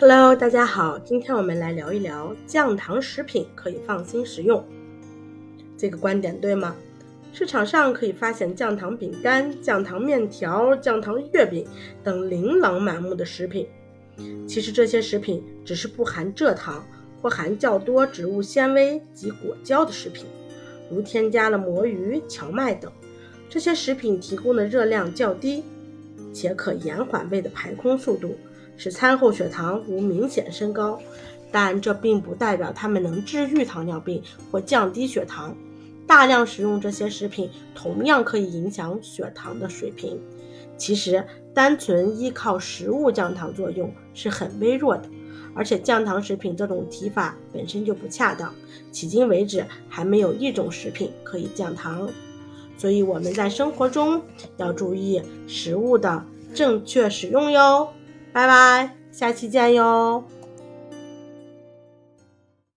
Hello，大家好，今天我们来聊一聊降糖食品可以放心食用。这个观点对吗？市场上可以发现降糖饼干、降糖面条、降糖月饼等琳琅满目的食品。其实这些食品只是不含蔗糖或含较多植物纤维及果胶的食品，如添加了魔芋、荞麦等。这些食品提供的热量较低，且可延缓胃的排空速度。使餐后血糖无明显升高，但这并不代表它们能治愈糖尿病或降低血糖。大量食用这些食品同样可以影响血糖的水平。其实，单纯依靠食物降糖作用是很微弱的，而且降糖食品这种提法本身就不恰当。迄今为止，还没有一种食品可以降糖，所以我们在生活中要注意食物的正确使用哟。拜拜，下期见哟。